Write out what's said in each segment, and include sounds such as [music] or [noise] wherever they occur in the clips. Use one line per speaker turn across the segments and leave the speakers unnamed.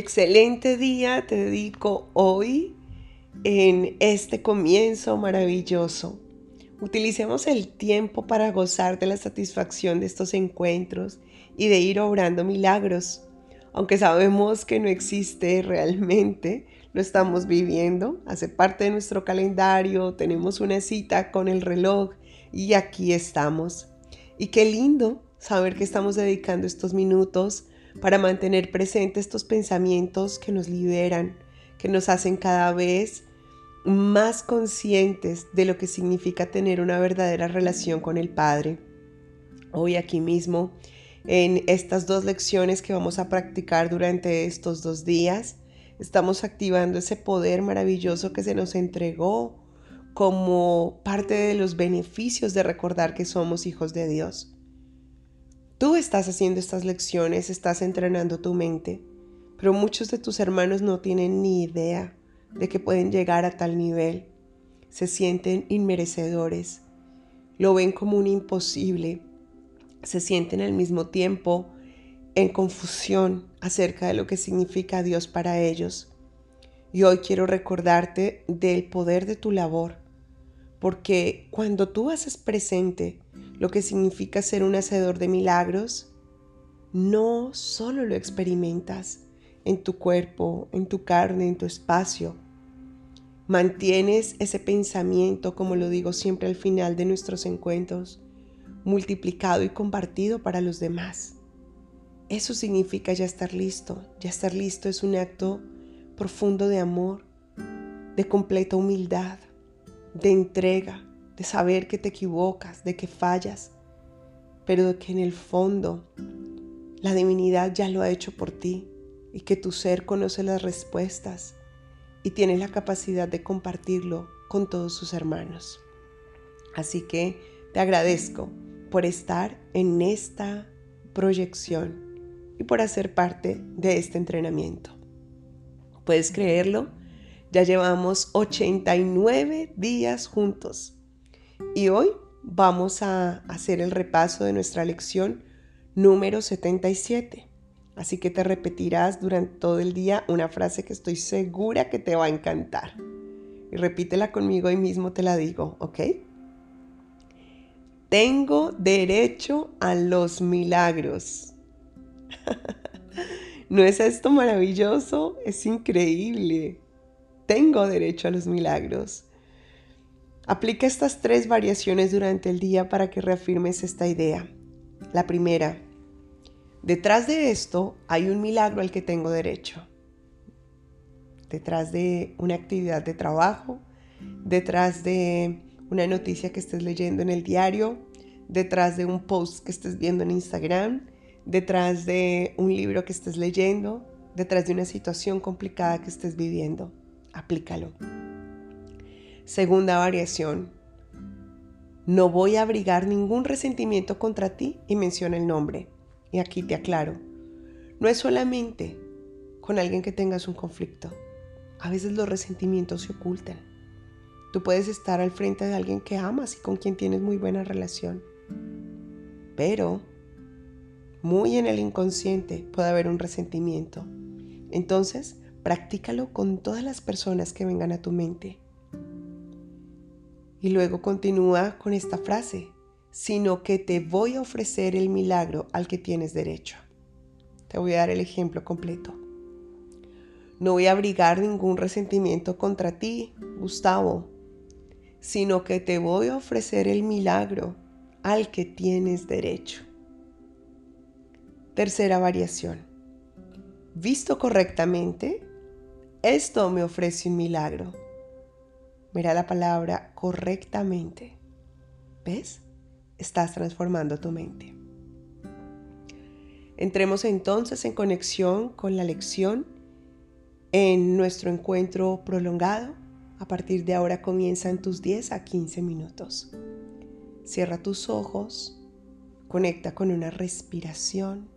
excelente día te dedico hoy en este comienzo maravilloso. Utilicemos el tiempo para gozar de la satisfacción de estos encuentros y de ir obrando milagros. Aunque sabemos que no existe realmente, lo estamos viviendo, hace parte de nuestro calendario, tenemos una cita con el reloj y aquí estamos. Y qué lindo saber que estamos dedicando estos minutos para mantener presentes estos pensamientos que nos liberan, que nos hacen cada vez más conscientes de lo que significa tener una verdadera relación con el Padre. Hoy aquí mismo, en estas dos lecciones que vamos a practicar durante estos dos días, estamos activando ese poder maravilloso que se nos entregó como parte de los beneficios de recordar que somos hijos de Dios. Tú estás haciendo estas lecciones, estás entrenando tu mente, pero muchos de tus hermanos no tienen ni idea de que pueden llegar a tal nivel. Se sienten inmerecedores, lo ven como un imposible, se sienten al mismo tiempo en confusión acerca de lo que significa Dios para ellos. Y hoy quiero recordarte del poder de tu labor, porque cuando tú haces presente lo que significa ser un hacedor de milagros, no solo lo experimentas en tu cuerpo, en tu carne, en tu espacio. Mantienes ese pensamiento, como lo digo siempre al final de nuestros encuentros, multiplicado y compartido para los demás. Eso significa ya estar listo. Ya estar listo es un acto profundo de amor, de completa humildad, de entrega, de saber que te equivocas, de que fallas, pero de que en el fondo la divinidad ya lo ha hecho por ti y que tu ser conoce las respuestas y tiene la capacidad de compartirlo con todos sus hermanos. Así que te agradezco por estar en esta proyección y por hacer parte de este entrenamiento. ¿Puedes creerlo? Ya llevamos 89 días juntos y hoy vamos a hacer el repaso de nuestra lección número 77. Así que te repetirás durante todo el día una frase que estoy segura que te va a encantar. Y repítela conmigo hoy mismo te la digo, ¿ok? Tengo derecho a los milagros. [laughs] ¿No es esto maravilloso? Es increíble. Tengo derecho a los milagros. Aplica estas tres variaciones durante el día para que reafirmes esta idea. La primera, detrás de esto hay un milagro al que tengo derecho. Detrás de una actividad de trabajo, detrás de una noticia que estés leyendo en el diario, detrás de un post que estés viendo en Instagram, detrás de un libro que estés leyendo, detrás de una situación complicada que estés viviendo. Aplícalo. Segunda variación. No voy a abrigar ningún resentimiento contra ti y menciona el nombre. Y aquí te aclaro. No es solamente con alguien que tengas un conflicto. A veces los resentimientos se ocultan. Tú puedes estar al frente de alguien que amas y con quien tienes muy buena relación. Pero muy en el inconsciente puede haber un resentimiento. Entonces, practícalo con todas las personas que vengan a tu mente. Y luego continúa con esta frase, sino que te voy a ofrecer el milagro al que tienes derecho. Te voy a dar el ejemplo completo. No voy a abrigar ningún resentimiento contra ti, Gustavo, sino que te voy a ofrecer el milagro al que tienes derecho. Tercera variación. Visto correctamente, esto me ofrece un milagro Mira la palabra correctamente. ¿Ves? Estás transformando tu mente. Entremos entonces en conexión con la lección en nuestro encuentro prolongado. A partir de ahora comienzan tus 10 a 15 minutos. Cierra tus ojos, conecta con una respiración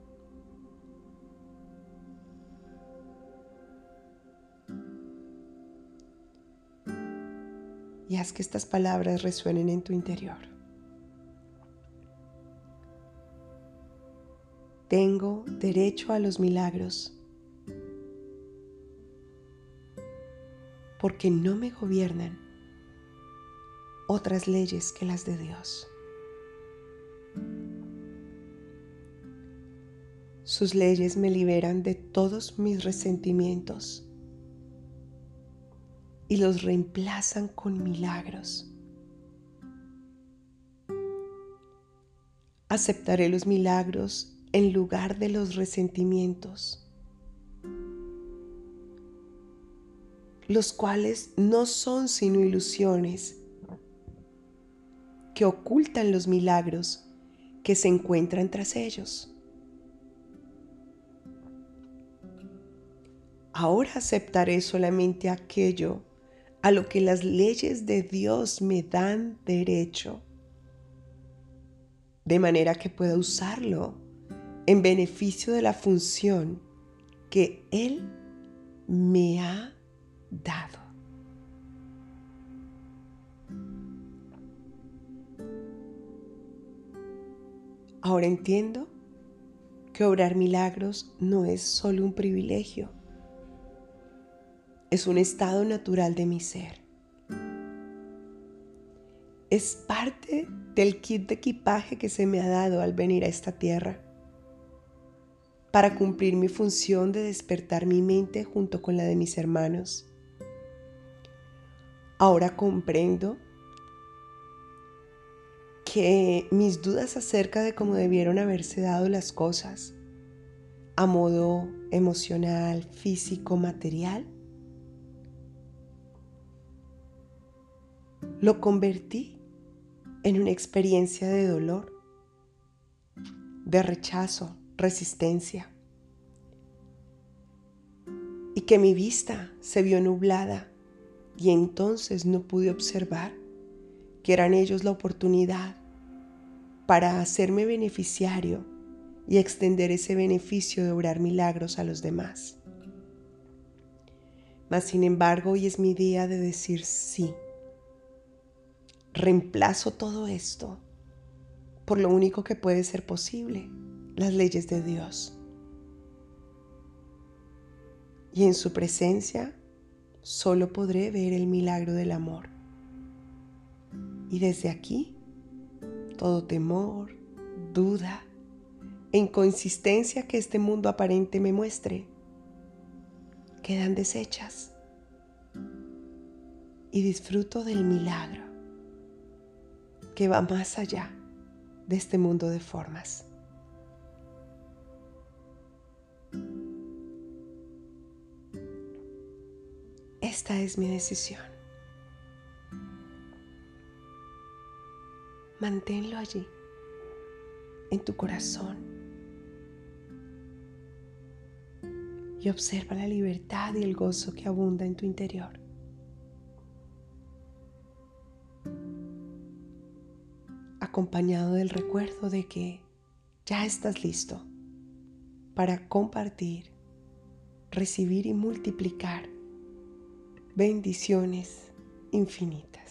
y haz que estas palabras resuenen en tu interior. Tengo derecho a los milagros. porque no me gobiernan otras leyes que las de Dios. Sus leyes me liberan de todos mis resentimientos y los reemplazan con milagros. Aceptaré los milagros en lugar de los resentimientos, los cuales no son sino ilusiones que ocultan los milagros que se encuentran tras ellos. Ahora aceptaré solamente aquello a lo que las leyes de Dios me dan derecho, de manera que pueda usarlo en beneficio de la función que Él me ha dado. Ahora entiendo que obrar milagros no es solo un privilegio es un estado natural de mi ser. Es parte del kit de equipaje que se me ha dado al venir a esta tierra para cumplir mi función de despertar mi mente junto con la de mis hermanos. Ahora comprendo que mis dudas acerca de cómo debieron haberse dado las cosas a modo emocional, físico, material, lo convertí en una experiencia de dolor, de rechazo, resistencia. Y que mi vista se vio nublada y entonces no pude observar que eran ellos la oportunidad para hacerme beneficiario y extender ese beneficio de obrar milagros a los demás. Mas sin embargo, hoy es mi día de decir sí reemplazo todo esto por lo único que puede ser posible, las leyes de Dios. Y en su presencia solo podré ver el milagro del amor. Y desde aquí, todo temor, duda e inconsistencia que este mundo aparente me muestre, quedan deshechas. Y disfruto del milagro que va más allá de este mundo de formas. Esta es mi decisión. Manténlo allí, en tu corazón. Y observa la libertad y el gozo que abunda en tu interior. Acompañado del recuerdo de que ya estás listo para compartir, recibir y multiplicar bendiciones infinitas.